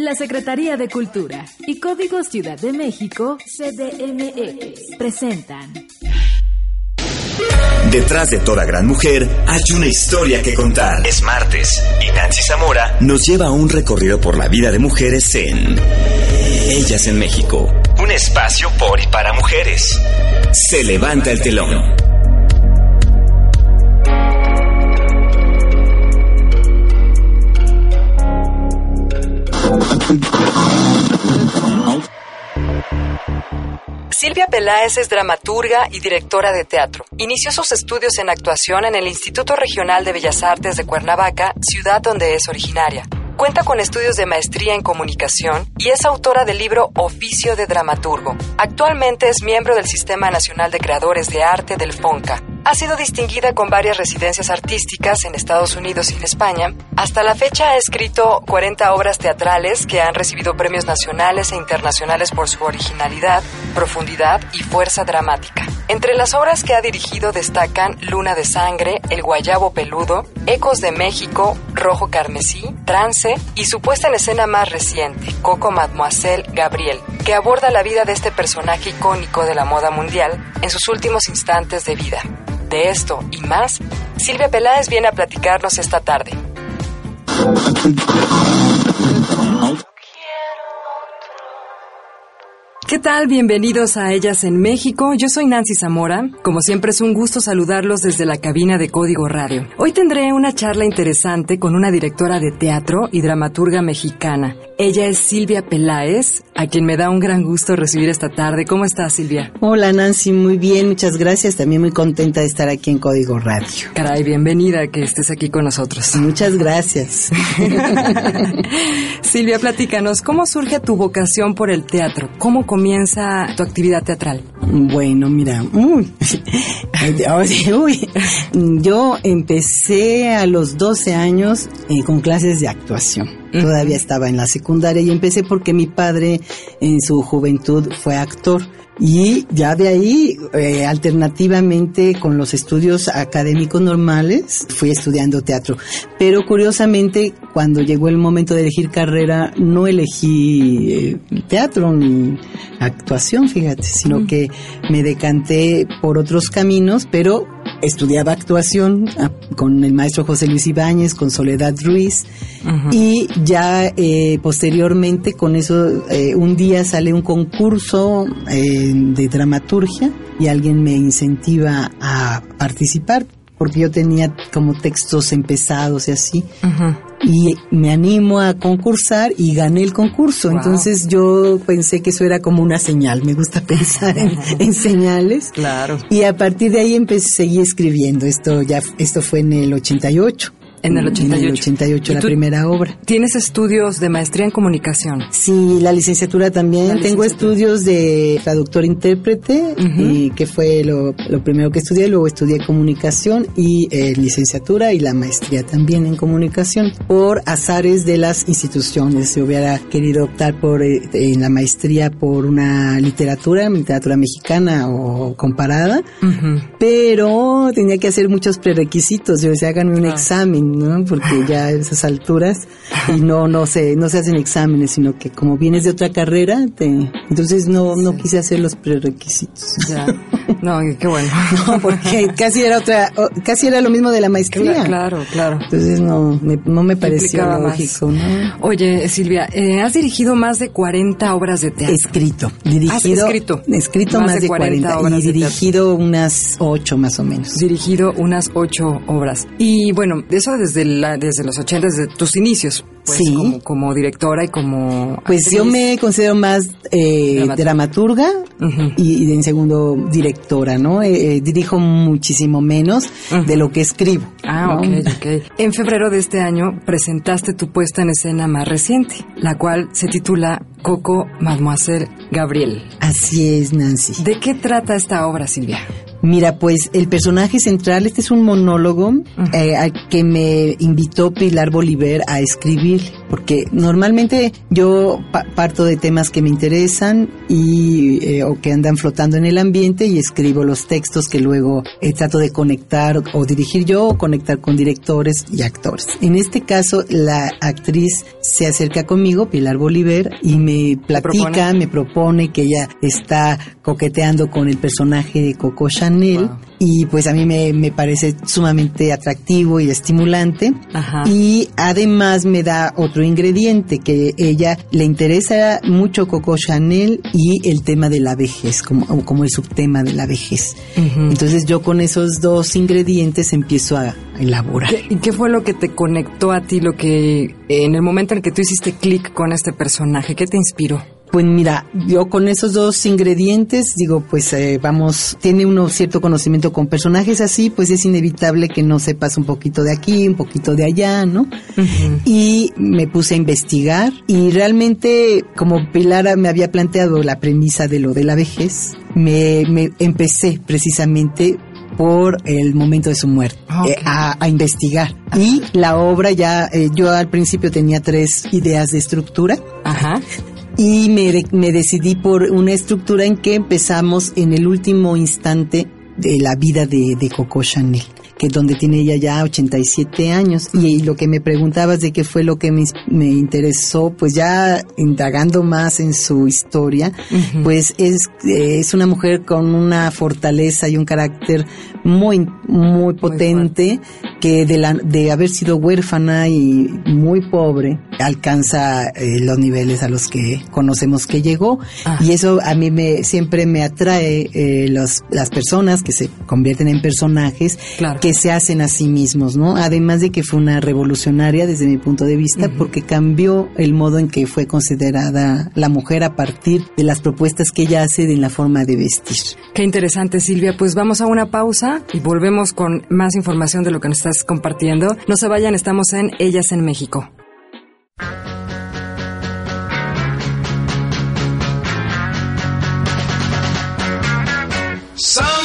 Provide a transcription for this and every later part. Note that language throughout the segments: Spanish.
La Secretaría de Cultura y Código Ciudad de México, CDMX, presentan. Detrás de toda gran mujer hay una historia que contar. Es martes y Nancy Zamora nos lleva a un recorrido por la vida de mujeres en Ellas en México. Un espacio por y para mujeres. Se levanta el telón. Silvia Peláez es dramaturga y directora de teatro. Inició sus estudios en actuación en el Instituto Regional de Bellas Artes de Cuernavaca, ciudad donde es originaria. Cuenta con estudios de maestría en comunicación y es autora del libro Oficio de Dramaturgo. Actualmente es miembro del Sistema Nacional de Creadores de Arte del FONCA. Ha sido distinguida con varias residencias artísticas en Estados Unidos y en España. Hasta la fecha ha escrito 40 obras teatrales que han recibido premios nacionales e internacionales por su originalidad, profundidad y fuerza dramática. Entre las obras que ha dirigido destacan Luna de Sangre, El Guayabo Peludo, Ecos de México, Rojo Carmesí, Trance y su puesta en escena más reciente, Coco Mademoiselle Gabriel, que aborda la vida de este personaje icónico de la moda mundial en sus últimos instantes de vida. De esto y más, Silvia Peláez viene a platicarnos esta tarde. ¿Qué tal? Bienvenidos a Ellas en México. Yo soy Nancy Zamora. Como siempre es un gusto saludarlos desde la cabina de Código Radio. Hoy tendré una charla interesante con una directora de teatro y dramaturga mexicana. Ella es Silvia Peláez, a quien me da un gran gusto recibir esta tarde. ¿Cómo estás, Silvia? Hola, Nancy. Muy bien, muchas gracias. También muy contenta de estar aquí en Código Radio. Caray, bienvenida que estés aquí con nosotros. Muchas gracias. Silvia, platícanos, ¿cómo surge tu vocación por el teatro? ¿Cómo comienza tu actividad teatral? Bueno, mira, uy, uy, yo empecé a los 12 años eh, con clases de actuación. Todavía estaba en la secundaria y empecé porque mi padre en su juventud fue actor. Y ya de ahí, eh, alternativamente con los estudios académicos normales, fui estudiando teatro. Pero curiosamente, cuando llegó el momento de elegir carrera, no elegí eh, teatro ni actuación, fíjate, sino que me decanté por otros caminos, pero estudiaba actuación ah, con el maestro José Luis Ibáñez, con Soledad Ruiz, y ya eh, posteriormente con eso, eh, un día sale un concurso eh, de dramaturgia y alguien me incentiva a participar porque yo tenía como textos empezados y así. Y me animo a concursar y gané el concurso. Entonces yo pensé que eso era como una señal. Me gusta pensar en, señales. Claro. Y a partir de ahí empecé, seguí escribiendo. Esto ya, esto fue en el 88. En el 88. En el 88, la primera obra. ¿Tienes estudios de maestría en comunicación? Sí, la licenciatura también. Tengo estudios de traductor-intérprete, y que fue lo, primero que estudié. Luego estudié comunicación y eh, licenciatura y la maestría también en comunicación. Por azares de las instituciones. Si hubiera querido optar por eh, en la maestría por una literatura, literatura mexicana o comparada, pero tenía que hacer muchos prerequisitos. Yo decía, háganme un examen ¿no? Porque ya a esas alturas y no no se no se hacen exámenes, sino que como vienes de otra carrera, te entonces no no quise hacer los prerequisitos. Ya. No, qué bueno. No, porque casi era otra casi era lo mismo de la maestría. Claro, claro. Entonces no me, no me pareció lógico, ¿no? Oye, Silvia, eh, has dirigido más de 40 obras de teatro. Escrito, dirigido. escrito. Escrito más, de 40, y dirigido unas 8 más o menos. Dirigido unas 8 obras. Y bueno, eso desde, la, desde los 80, desde tus inicios, pues, sí. como, directora y como... Pues yo me considero más eh, dramaturga, y, en segundo directora, ¿no? Eh, eh, dirijo muchísimo menos de lo que escribo. Ah, ok, ok. En febrero de este año presentaste tu puesta en escena más reciente, la cual se titula Coco Mademoiselle Gabriel. Así es, Nancy. ¿De qué trata esta obra, Silvia? Mira, pues el personaje central, este es un monólogo eh, que me invitó Pilar Bolívar a escribir. porque normalmente yo parto de temas que me interesan y eh, o que andan flotando en el ambiente y escribo los textos que luego eh, trato de conectar o dirigir yo o conectar con directores y actores. En este caso, la actriz se acerca conmigo, Pilar Bolívar, y me platica, me propone que ella está coqueteando con el personaje de Coco Chanel y pues a mí me, me parece sumamente atractivo y estimulante. Y además me da otro ingrediente que ella le interesa mucho Coco Chanel y el tema de la vejez como, como el subtema de la vejez. Entonces yo con esos dos ingredientes empiezo a elaborar. ¿y qué fue lo que te conectó a ti lo que en el momento en el que tú hiciste clic con este personaje qué te inspiró pues mira, yo con esos dos ingredientes digo, pues eh, vamos, tiene uno cierto conocimiento con personajes así, pues es inevitable que no sepas un poquito de aquí, un poquito de allá, ¿no? Y me puse a investigar y realmente como Pilar me había planteado la premisa de lo de la vejez, me, me empecé precisamente por el momento de su muerte, ah, eh, a, investigar. Y la obra ya, eh, yo al principio tenía tres ideas de estructura. Ajá y me, me decidí por una estructura en que empezamos en el último instante de la vida de, de Coco Chanel que donde tiene ella ya 87 años. Y, lo que me preguntabas de qué fue lo que me, me interesó, pues ya indagando más en su historia, pues es, es una mujer con una fortaleza y un carácter muy, muy potente, que de, la, de haber sido huérfana y muy pobre, alcanza eh, los niveles a los que conocemos que llegó. Ah. Y eso a mí me, siempre me atrae eh, los, las personas que se convierten en personajes que se hacen a sí mismos, ¿no? Además de que fue una revolucionaria desde mi punto de vista porque cambió el modo en que fue considerada la mujer a partir de las propuestas que ella hace en la forma de vestir. Qué interesante, Silvia. Pues vamos a una pausa y volvemos con más información de lo que nos estás compartiendo. No se vayan, estamos en Ellas en México. en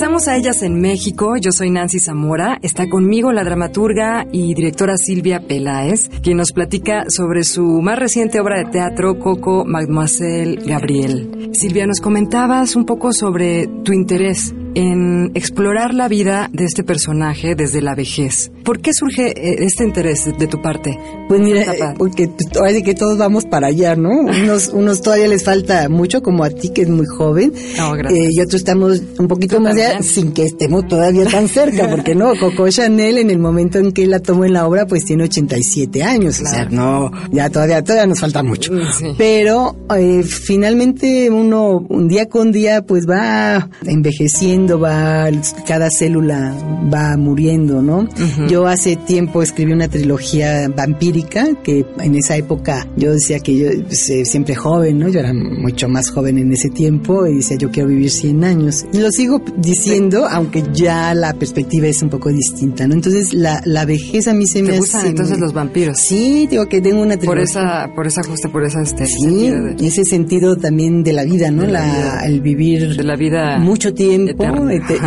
Regresamos a ellas en México. Yo soy Nancy Zamora. Está conmigo la dramaturga y directora Silvia Peláez, quien nos platica sobre su más reciente obra de teatro, Coco Mademoiselle Gabriel. Silvia, nos comentabas un poco sobre tu interés en explorar la vida de este personaje desde la vejez. ¿Por qué surge eh, este interés de, tu parte? Pues mira, eh, porque parece que todos vamos para allá, ¿no? Unos, unos todavía les falta mucho, como a ti que es muy joven, oh, eh, y otros estamos un poquito más allá, sin que estemos todavía tan cerca, porque no, Coco Chanel en el momento en que la tomó en la obra, pues tiene 87 años, o sea, no, ya todavía, todavía nos falta mucho. Mm, Pero eh, finalmente uno, un día con día, pues va envejeciendo, va, cada célula va muriendo, ¿no? Yo hace tiempo escribí una trilogía vampírica, que en esa época yo decía que yo pues, eh, siempre joven, ¿no? Yo era mucho más joven en ese tiempo y decía yo quiero vivir 100 años. Y lo sigo diciendo, aunque ya la perspectiva es un poco distinta, ¿no? Entonces la, la vejez a mí se me gustan entonces los vampiros? Sí, digo que tengo una trilogía. Por esa, por esa justa, por esa este, sí, ese sentido también de la vida, ¿no? La, el vivir de la vida mucho tiempo.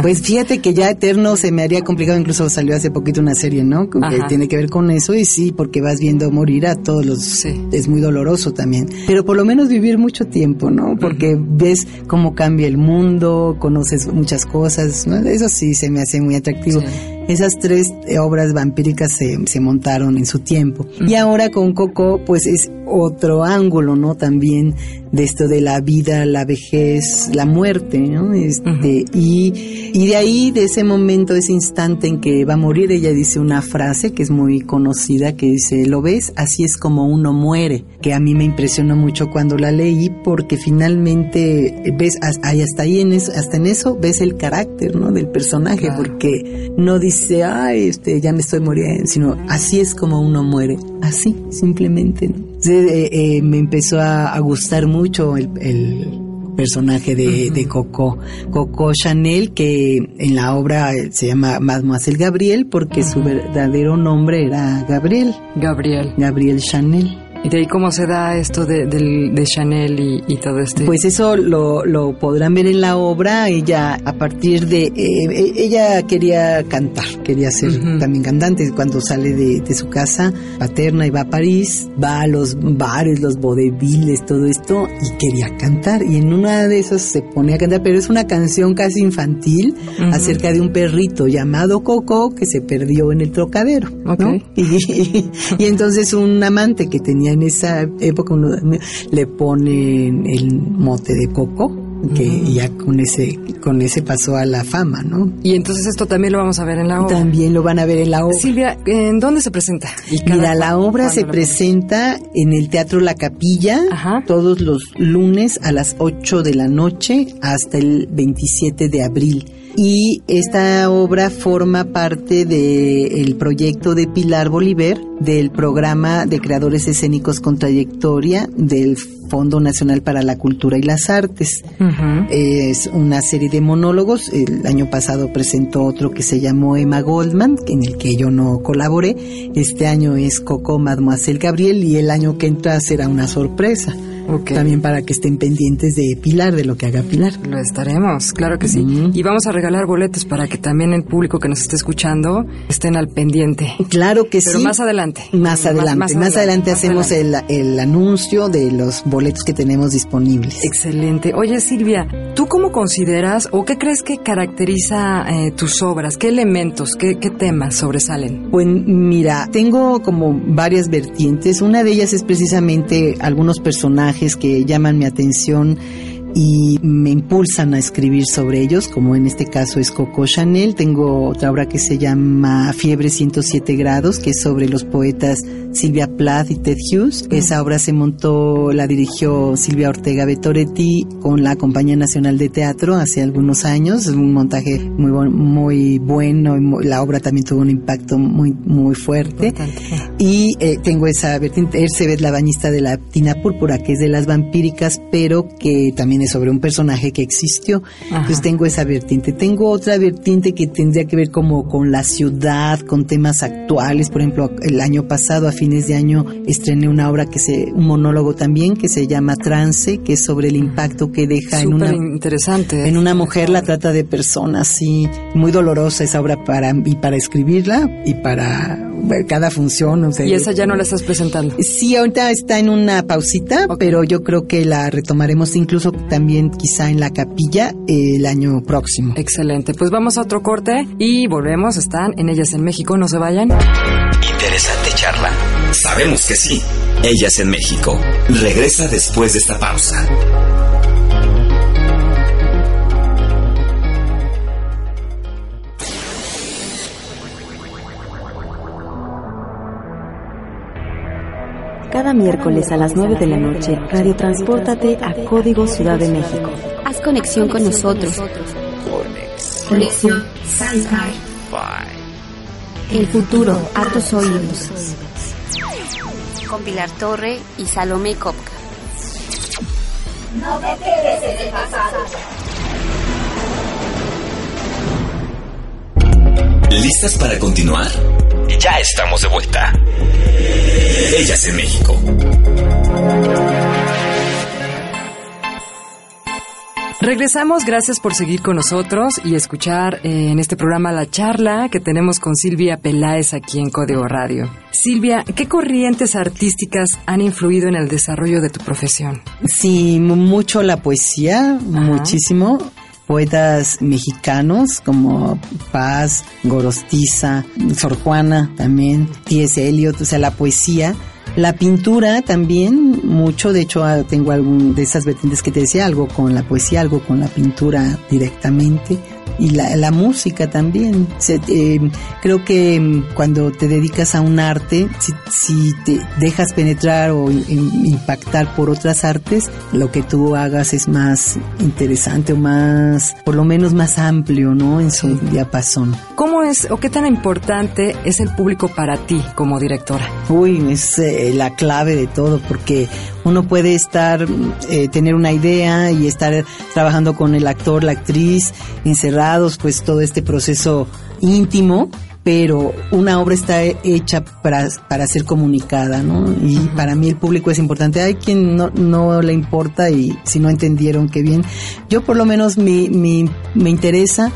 Pues fíjate que ya eterno se me haría complicado, incluso salió hace poquito una serie, ¿no? Que tiene que ver con eso y sí, porque vas viendo morir a todos los... Es muy doloroso también. Pero por lo menos vivir mucho tiempo, ¿no? Porque ves cómo cambia el mundo, conoces muchas cosas, ¿no? Eso sí se me hace muy atractivo. Esas tres obras vampíricas se, se montaron en su tiempo. Y ahora con Coco, pues es otro ángulo, ¿no? También de esto de la vida, la vejez, la muerte, ¿no? Este, y, y de ahí, de ese momento, ese instante en que va a morir, ella dice una frase que es muy conocida, que dice, ¿lo ves? Así es como uno muere, que a mí me impresionó mucho cuando la leí, porque finalmente ves, hasta ahí en eso, hasta en eso ves el carácter, ¿no? Del personaje, porque no dice, ay, este, ya me estoy muriendo, sino así es como uno muere, así, simplemente, ¿no? Eh, eh, me empezó a, gustar mucho el, personaje de, Coco, Coco Chanel, que en la obra se llama Mademoiselle Gabriel porque su verdadero nombre era Gabriel. Gabriel. Gabriel Chanel. ¿Y de ahí cómo se da esto de, de, Chanel y, todo este? Pues eso lo, lo, podrán ver en la obra. Ella, a partir de. Eh, ella quería cantar, quería ser también cantante. Cuando sale de, de, su casa paterna y va a París, va a los bares, los vodevils, todo esto, y quería cantar. Y en una de esas se pone a cantar, pero es una canción casi infantil acerca de un perrito llamado Coco que se perdió en el trocadero. Y, y entonces un amante que tenía en esa época uno le ponen el mote de coco que ya con ese con ese pasó a la fama, ¿no? Y entonces esto también lo vamos a ver en la obra. También lo van a ver en la obra. Silvia, ¿en dónde se presenta? Mira, la obra se presenta en el Teatro La Capilla todos los lunes a las 8 de la noche hasta el 27 de abril y esta obra forma parte del proyecto de Pilar Bolívar del programa de creadores escénicos con trayectoria del Fondo Nacional para la Cultura y las Artes. Es una serie de monólogos. El año pasado presentó otro que se llamó Emma Goldman, en el que yo no colaboré. Este año es Coco Mademoiselle Gabriel y el año que entra será una sorpresa. También para que estén pendientes de Pilar, de lo que haga Pilar. Lo estaremos, claro que sí. Y vamos a regalar boletos para que también el público que nos esté escuchando estén al pendiente. Claro que sí. Pero más adelante. Más adelante. Más, adelante, hacemos El, el anuncio de los boletos que tenemos disponibles. Excelente. Oye, Silvia, ¿tú cómo consideras o qué crees que caracteriza eh, tus obras? ¿Qué elementos, qué, qué temas sobresalen? Pues mira, tengo como varias vertientes. Una de ellas es precisamente algunos personajes que llaman mi atención y me impulsan a escribir sobre ellos, como en este caso es Coco Chanel. Tengo otra obra que se llama Fiebre 107 grados, que es sobre los poetas Silvia Plath y Ted Hughes. Esa obra se montó, la dirigió Silvia Ortega Betoretti con la Compañía Nacional de Teatro hace algunos años. Es un montaje muy, muy bueno y la obra también tuvo un impacto muy, muy fuerte. Y eh, tengo esa vertiente, ve la bañista de la Tina Púrpura, que es de las vampíricas, pero que también sobre un personaje que existió. Entonces tengo esa vertiente. Tengo otra vertiente que tendría que ver como con la ciudad, con temas actuales. Por ejemplo, el año pasado, a fines de año, estrené una obra que se, un monólogo también que se llama Trance, que es sobre el impacto que deja en una interesante. En una mujer la trata de personas, sí, muy dolorosa esa obra para y para escribirla y para cada función. y esa ya no la estás presentando. Sí, ahorita está en una pausita, pero yo creo que la retomaremos incluso también quizá en la capilla eh, el año próximo. Excelente, pues vamos a otro corte y volvemos, están en Ellas en México, no se vayan. Interesante charla. Sabemos que sí. Ellas en México. Regresa después de esta pausa. Cada miércoles a las 9 de la noche, Radio Transpórtate a Código Ciudad de México. Haz conexión con nosotros. Conexión Sci-Fi. El futuro a tus oídos. Con Pilar Torre y Salomé Kopka. No te quedes en el pasado. ¿Listas para continuar? Ya estamos de vuelta. Ellas en México. Regresamos, gracias por seguir con nosotros y escuchar eh, en este programa la charla que tenemos con Silvia Peláez aquí en Código Radio. Silvia, ¿qué corrientes artísticas han influido en el desarrollo de tu profesión? Sí, mucho la poesía, muchísimo poetas mexicanos como Paz, Gorostiza, Sor Juana también, T.S. Eliot, o sea, la poesía. La pintura también, mucho, de hecho ah, tengo algún de esas vertientes que te decía, algo con la poesía, algo con la pintura directamente y la, la música también. Eh, creo que mm, cuando te dedicas a un arte, si, si te dejas penetrar o impactar por otras artes, lo que tú hagas es más interesante o más, por lo menos más amplio, ¿no? En su diapasón. ¿Cómo es o qué tan importante es el público para ti como directora? Uy, es eh, la clave de todo porque uno puede estar, eh, tener una idea y estar trabajando con el actor, la actriz, encerrados, pues todo este proceso íntimo, pero una obra está hecha para, para ser comunicada, ¿no? Y para mí el público es importante. Hay quien no, no le importa y si no entendieron, qué bien. Yo por lo menos me, me, me interesa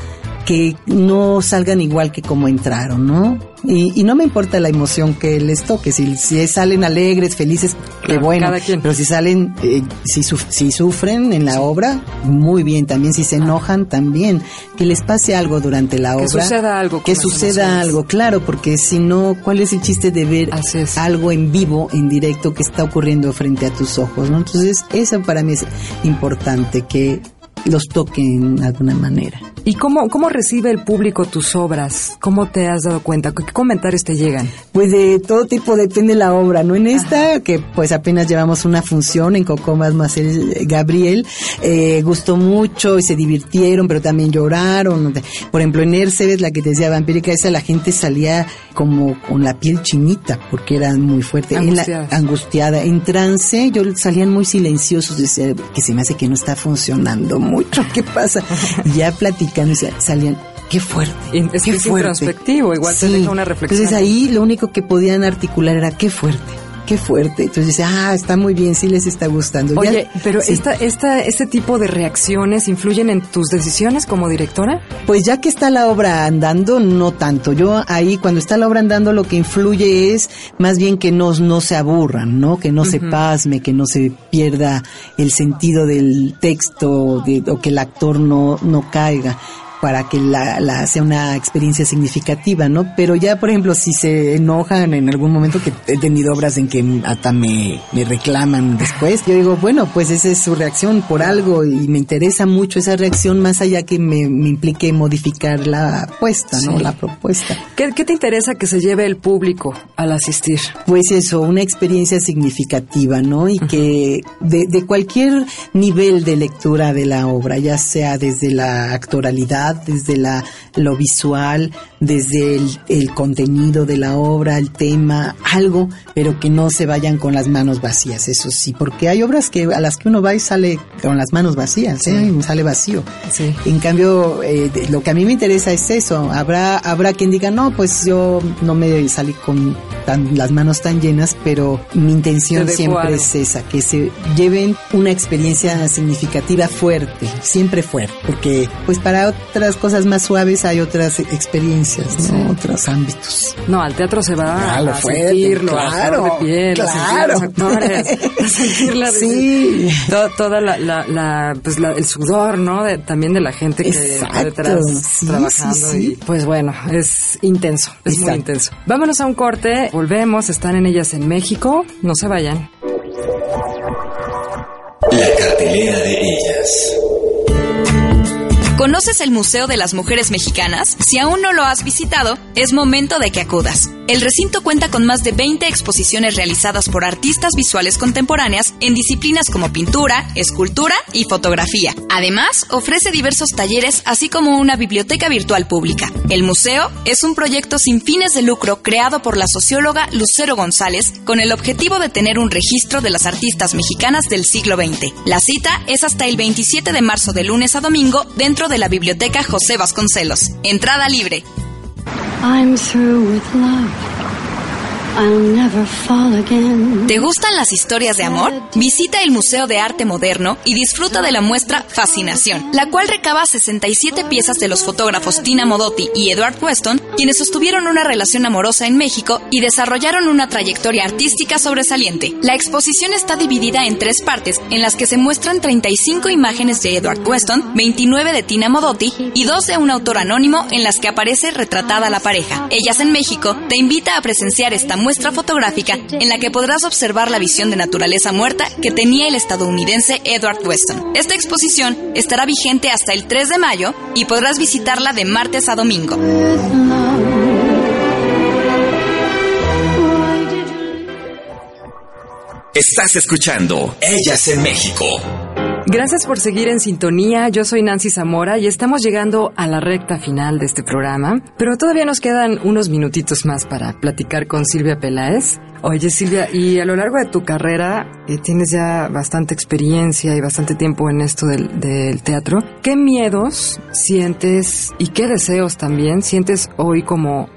que no salgan igual que como entraron, ¿no? Y, no me importa la emoción que les toque, si, si salen alegres, felices, qué bueno, pero si salen, eh, si, si sufren en la obra, muy bien, también si se enojan, también, que les pase algo durante la obra. Que suceda algo. Que suceda algo, claro, porque si no, ¿cuál es el chiste de ver algo en vivo, en directo, que está ocurriendo frente a tus ojos, ¿no? Entonces, eso para mí es importante, que los toquen de alguna manera. ¿Y cómo, cómo recibe el público tus obras? ¿Cómo te has dado cuenta? ¿Qué comentarios te llegan? Pues de todo tipo, depende de la obra, ¿no? En esta, que pues apenas llevamos una función en Cocomas más el Gabriel, eh, gustó mucho y se divirtieron, pero también lloraron. Por ejemplo, en Ercebes, la que te decía vampírica, esa la gente salía como con la piel chinita, porque era muy fuerte. Angustiada. angustiada. En trance, yo salían muy silenciosos, decía, que se me hace que no está funcionando mucho, ¿qué pasa? ya platicando, salían, qué fuerte. Es qué fuerte. igual te deja una reflexión. Entonces ahí lo único que podían articular era qué fuerte qué fuerte. Entonces dice, ah, está muy bien, sí les está gustando. Oye, pero esta, esta, este tipo de reacciones influyen en tus decisiones como directora? Pues ya que está la obra andando, no tanto. Yo ahí, cuando está la obra andando, lo que influye es más bien que no, no se aburran, ¿no? Que no se pasme, que no se pierda el sentido del texto de, o que el actor no, no caiga para que la, la, sea una experiencia significativa, ¿no? Pero ya, por ejemplo, si se enojan en algún momento, que he tenido obras en que hasta me, me reclaman después, yo digo, bueno, pues esa es su reacción por algo y me interesa mucho esa reacción más allá que me, me implique modificar la apuesta, ¿no? La propuesta. ¿Qué, ¿Qué te interesa que se lleve el público al asistir? Pues eso, una experiencia significativa, ¿no? Y que de, de cualquier nivel de lectura de la obra, ya sea desde la actoralidad, desde la, lo visual, desde el, contenido de la obra, el tema, algo, pero que no se vayan con las manos vacías, eso sí, porque hay obras que a las que uno va y sale con las manos vacías, ¿eh? sale vacío. En cambio, eh, lo que a mí me interesa es eso. Habrá, habrá quien diga, no, pues yo no me salí con las manos tan llenas, pero mi intención siempre es esa, que se lleven una experiencia significativa fuerte, siempre fuerte, porque pues para otras cosas más suaves hay otras experiencias, ¿no? Otros ámbitos. No, al teatro se va Ah, lo a fuerte, sentirlo, claro, a de piel, a sentir a los claro. actores, a sentir la, Sí. to- toda la, la, la, pues la- el sudor, ¿no? De- también de la gente que está Exacto, detrás sí, trabajando. sí, sí. Y, pues bueno, es intenso, es muy intenso. Vámonos a un corte, volvemos, están en ellas en México, no se vayan. La cartelera ¿Conoces el Museo de las Mujeres Mexicanas? Si aún no lo has visitado, es momento de que acudas. El recinto cuenta con más de 20 exposiciones realizadas por artistas visuales contemporáneas en disciplinas como pintura, escultura y fotografía. Además, ofrece diversos talleres así como una biblioteca virtual pública. El museo es un proyecto sin fines de lucro creado por la socióloga Lucero González con el objetivo de tener un registro de las artistas mexicanas del siglo XX. La cita es hasta el 27 de marzo de lunes a domingo dentro de la biblioteca José Vasconcelos. Entrada libre. I'm through with love. ¿Te gustan las historias de amor? Visita el Museo de Arte Moderno y disfruta de la muestra Fascinación, la cual recaba 67 piezas de los fotógrafos Tina Modotti y Edward Weston, quienes sostuvieron una relación amorosa en México y desarrollaron una trayectoria artística sobresaliente. La exposición está dividida en tres partes, en las que se muestran 35 imágenes de Edward Weston, 29 de Tina Modotti y dos de un autor anónimo en las que aparece retratada la pareja. Ellas en México te invita a presenciar esta muestra fotográfica en la que podrás observar la visión de naturaleza muerta que tenía el estadounidense Edward Weston. Esta exposición estará vigente hasta el 3 de mayo y podrás visitarla de martes a domingo. Estás escuchando Ellas en México. Gracias por seguir en sintonía. Yo soy Nancy Zamora y estamos llegando a la recta final de este programa, pero todavía nos quedan unos minutitos más para platicar con Silvia Peláez. Oye Silvia, y a lo largo de tu carrera eh, tienes ya bastante experiencia y bastante tiempo en esto del, teatro. ¿Qué miedos sientes y qué deseos también sientes hoy como,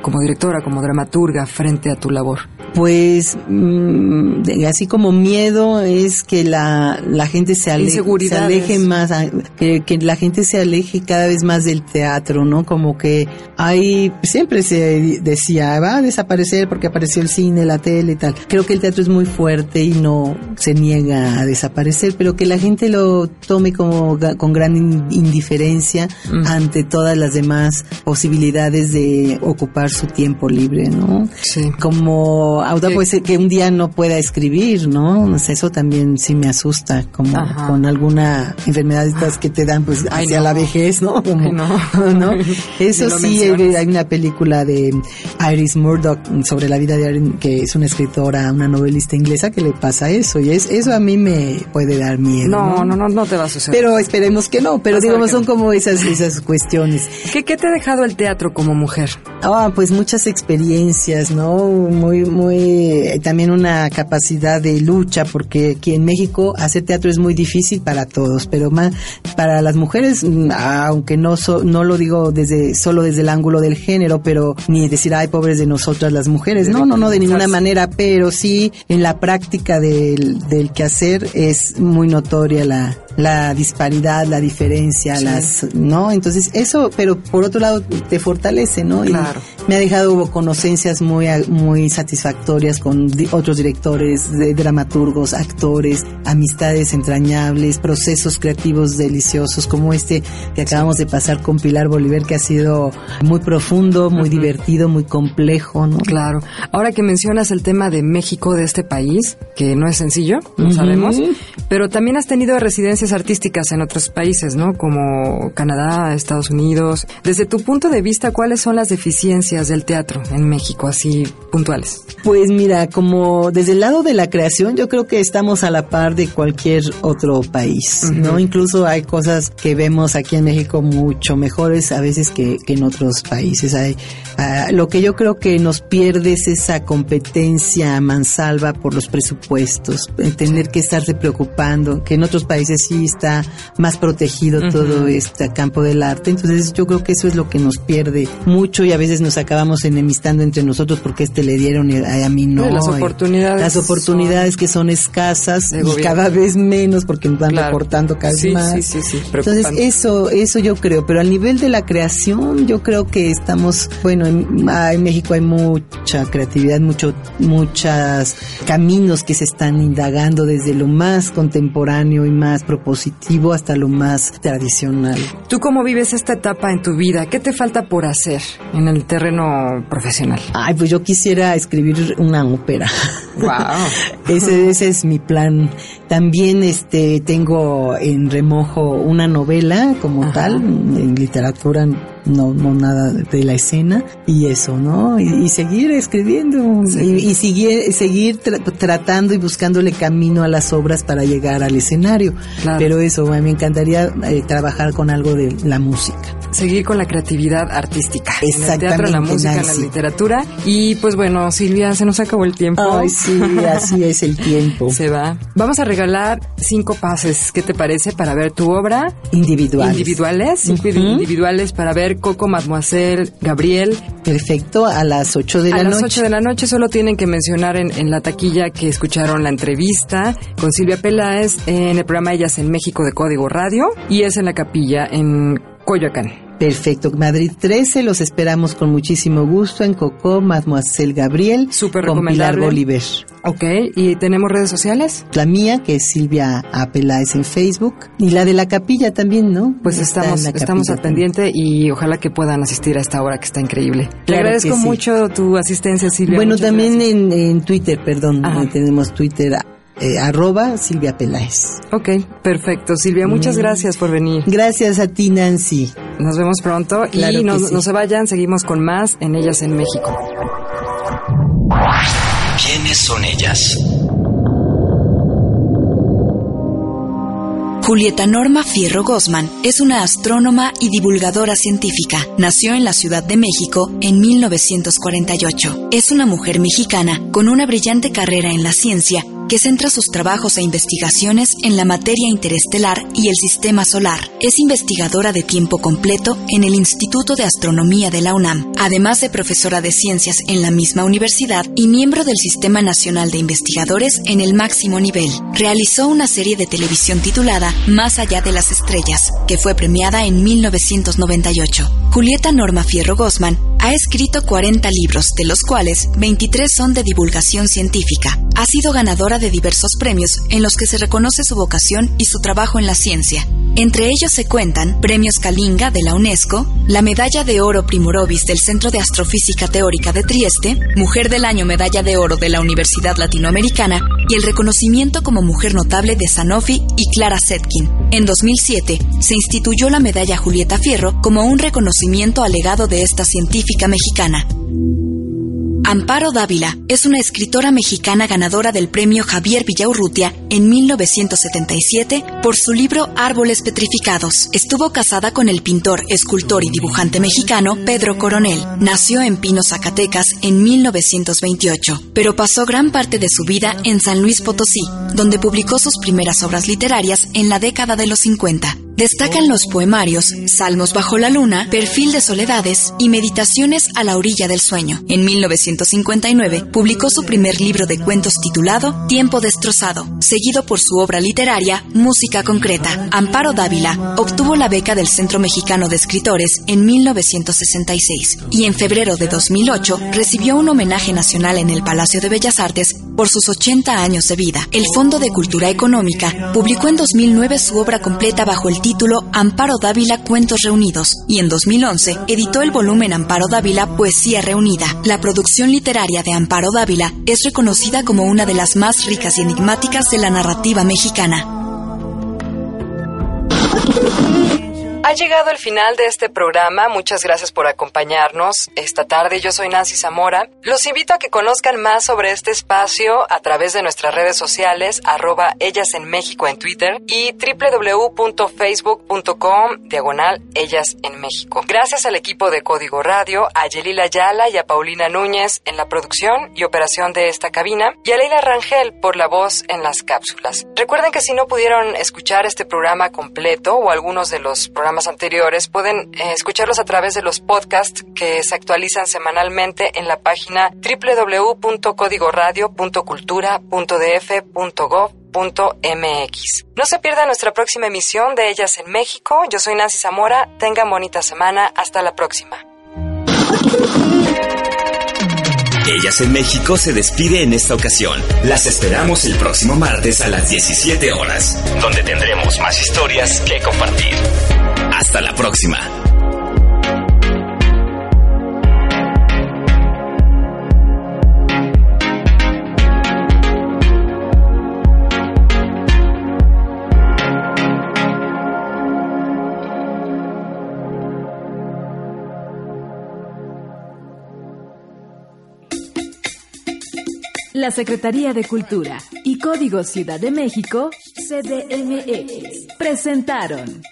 como directora, como dramaturga frente a tu labor? Pues mm, así como miedo es que la, la gente se, ale- se Inseguridades. aleje más, que, que la gente se aleje cada vez más del teatro, ¿no? Como que hay, siempre se decía, va a desaparecer porque apareció el cine, la tele y tal. Creo que el teatro es muy fuerte y no se niega a desaparecer, pero que la gente lo tome como con gran in- indiferencia ante todas las demás posibilidades de ocupar su tiempo libre, ¿no? Sí. como autor Que- pues que un día no pueda escribir, ¿no? No sé, Eso también sí me asusta, como Ajá. con alguna enfermedad estas que te dan pues hacia no. la vejez, ¿no? Como- Ay, no. Eso sí, hay, una película de Iris Murdoch sobre la vida de Iris, que es una escritora, una novelista inglesa que le pasa eso y es eso a mí me puede dar miedo. No, No, no, no, te va a suceder. Pero esperemos que no, pero digamos son como esas esas cuestiones. ¿Qué, ¿Qué te ha dejado el teatro como mujer? Ah, pues muchas experiencias, ¿no? Muy, muy, eh, también una capacidad de lucha, porque aquí en México hacer teatro es muy difícil para todos, pero más para las mujeres, mm, aunque no so- no lo digo desde solo desde el ángulo del género, pero ni decir ay pobres de nosotras las mujeres, no, no, no de ninguna manera, pero sí en la práctica del, del quehacer es muy notoria la la disparidad, la diferencia, las, ¿no? Entonces eso, pero por otro lado te fortalece, ¿no? Y Claro. me ha dejado conocencias muy, muy satisfactorias con di- otros directores, de dramaturgos, actores, amistades entrañables, procesos creativos deliciosos como este que acabamos de pasar con Pilar Bolívar, que ha sido muy profundo, muy divertido, muy complejo, ¿no? Claro. Ahora que mencionas el tema de México, de este país, que no es sencillo, lo Ujú. sabemos, pero también has tenido residencias artísticas en otros países, ¿no? Como Canadá, Estados Unidos. Desde tu punto de vista, ¿cuáles son las deficiencias del teatro en México, así puntuales? Pues mira, como desde el lado de la creación, yo creo que estamos a la par de cualquier otro país, ¿no? Incluso hay cosas que vemos aquí en México mucho mejores a veces que, que en otros países. Hay, lo que yo creo que nos pierde es esa competencia mansalva por los presupuestos, tener que estarse preocupando, que en otros países sí está más protegido todo este campo del arte. Entonces yo creo que eso es lo que nos pierde mucho y a veces nos acabamos enemistando entre nosotros porque este le dieron y a, mí no. las oportunidades. Las oportunidades que son escasas y cada vez menos porque nos van recortando cada vez más. Sí, sí, sí. Entonces eso, eso yo creo, pero al nivel de la creación yo creo que estamos, bueno, en, en México hay mucha creatividad, mucho, muchos caminos que se están indagando desde lo más contemporáneo y más propositivo hasta lo más tradicional. ¿Tú cómo vives esta etapa en tu vida? ¿Qué te falta por hacer en el terreno profesional? Ay, pues yo quisiera escribir una ópera. Wow. ese, ese es mi plan. También este tengo en remojo una novela como tal, en literatura no, no nada de la escena y eso, ¿no? Y, seguir escribiendo y, seguir, seguir tratando y buscándole camino a las obras para llegar al escenario. Pero eso, me encantaría eh, trabajar con algo de la música. Seguir con la creatividad artística. Exactamente. En el teatro, la música, la literatura. Y pues bueno, Silvia, se nos acabó el tiempo. Ay, sí, así es el tiempo. Se va. Vamos a regalar cinco pases, ¿qué te parece? Para ver tu obra. Individuales. Individuales, cinco individuales para ver Coco, Mademoiselle, Gabriel. Perfecto, a las 8 de la noche. A las 8 de la noche solo tienen que mencionar en, la taquilla que escucharon la entrevista con Silvia Peláez en el programa Ellas en México de Código Radio y es en la capilla en Coyoacán. Perfecto. Madrid 13, los esperamos con muchísimo gusto en Cocó, Mademoiselle Gabriel. Súper con Pilar Bolívar. Ok, ¿y tenemos redes sociales? La mía, que es Silvia A. Peláez en Facebook, y la de la capilla también, ¿no? Pues estamos, estamos al pendiente y ojalá que puedan asistir a esta hora que está increíble. Le agradezco mucho tu asistencia, Silvia. Bueno, también en, Twitter, perdón, tenemos Twitter eh, arroba Silvia Peláez. Ok, perfecto. Silvia, muchas mm. gracias por venir. Gracias a ti, Nancy. Nos vemos pronto y no, no se vayan, seguimos con más en Ellas en México. ¿Quiénes son ellas? Julieta Norma Fierro Gosman es una astrónoma y divulgadora científica. Nació en la Ciudad de México en 1948. Es una mujer mexicana con una brillante carrera en la ciencia que centra sus trabajos e investigaciones en la materia interestelar y el sistema solar. Es investigadora de tiempo completo en el Instituto de Astronomía de la UNAM, además de profesora de ciencias en la misma universidad y miembro del Sistema Nacional de Investigadores en el máximo nivel. Realizó una serie de televisión titulada Más allá de las estrellas, que fue premiada en 1998. Julieta Norma Fierro Gosman ha escrito 40 libros, de los cuales 23 son de divulgación científica. Ha sido ganadora de diversos premios en los que se reconoce su vocación y su trabajo en la ciencia. Entre ellos se cuentan Premios Kalinga de la UNESCO, la Medalla de Oro Primorovis del Centro de Astrofísica Teórica de Trieste, Mujer del Año Medalla de Oro de la Universidad Latinoamericana y el reconocimiento como Mujer Notable de Sanofi y Clara Setkin. En 2007 se instituyó la Medalla Julieta Fierro como un reconocimiento al legado de esta científica mexicana. Amparo Dávila es una escritora mexicana ganadora del premio Javier Villaurrutia en 1977 por su libro Árboles Petrificados. Estuvo casada con el pintor, escultor y dibujante mexicano Pedro Coronel. Nació en Pino, Zacatecas en 1928, pero pasó gran parte de su vida en San Luis Potosí, donde publicó sus primeras obras literarias en la década de los 50. Destacan los poemarios Salmos bajo la luna, Perfil de soledades y Meditaciones a la orilla del sueño. En 1959 publicó su primer libro de cuentos titulado Tiempo destrozado, seguido por su obra literaria Música concreta. Amparo Dávila obtuvo la beca del Centro Mexicano de Escritores en 1966 y en febrero de 2008 recibió un homenaje nacional en el Palacio de Bellas Artes por sus 80 años de vida. El Fondo de Cultura Económica publicó en 2009 su obra completa bajo el título Amparo Dávila Cuentos Reunidos y en 2011 editó el volumen Amparo Dávila Poesía Reunida. La producción literaria de Amparo Dávila es reconocida como una de las más ricas y enigmáticas de la narrativa mexicana. Ha llegado el final de este programa. Muchas gracias por acompañarnos esta tarde. Yo soy Nancy Zamora. Los invito a que conozcan más sobre este espacio a través de nuestras redes sociales, arroba ellas en México en Twitter y www.facebook.com diagonal ellas en México. Gracias al equipo de Código Radio, a Yelila Yala y a Paulina Núñez en la producción y operación de esta cabina y a Leila Rangel por la voz en las cápsulas. Recuerden que si no pudieron escuchar este programa completo o algunos de los anteriores, pueden eh, escucharlos a través de los podcasts que se actualizan semanalmente en la página www.códigoradio.cultura.df.gov.mx. No se pierda nuestra próxima emisión de Ellas en México. Yo soy Nancy Zamora. Tengan bonita semana. Hasta la próxima. Ellas en México se despide en esta ocasión. Las esperamos el próximo martes a las 17 horas, donde tendremos más historias que compartir. Hasta la próxima. La Secretaría de Cultura y Código Ciudad de México, CDMX, presentaron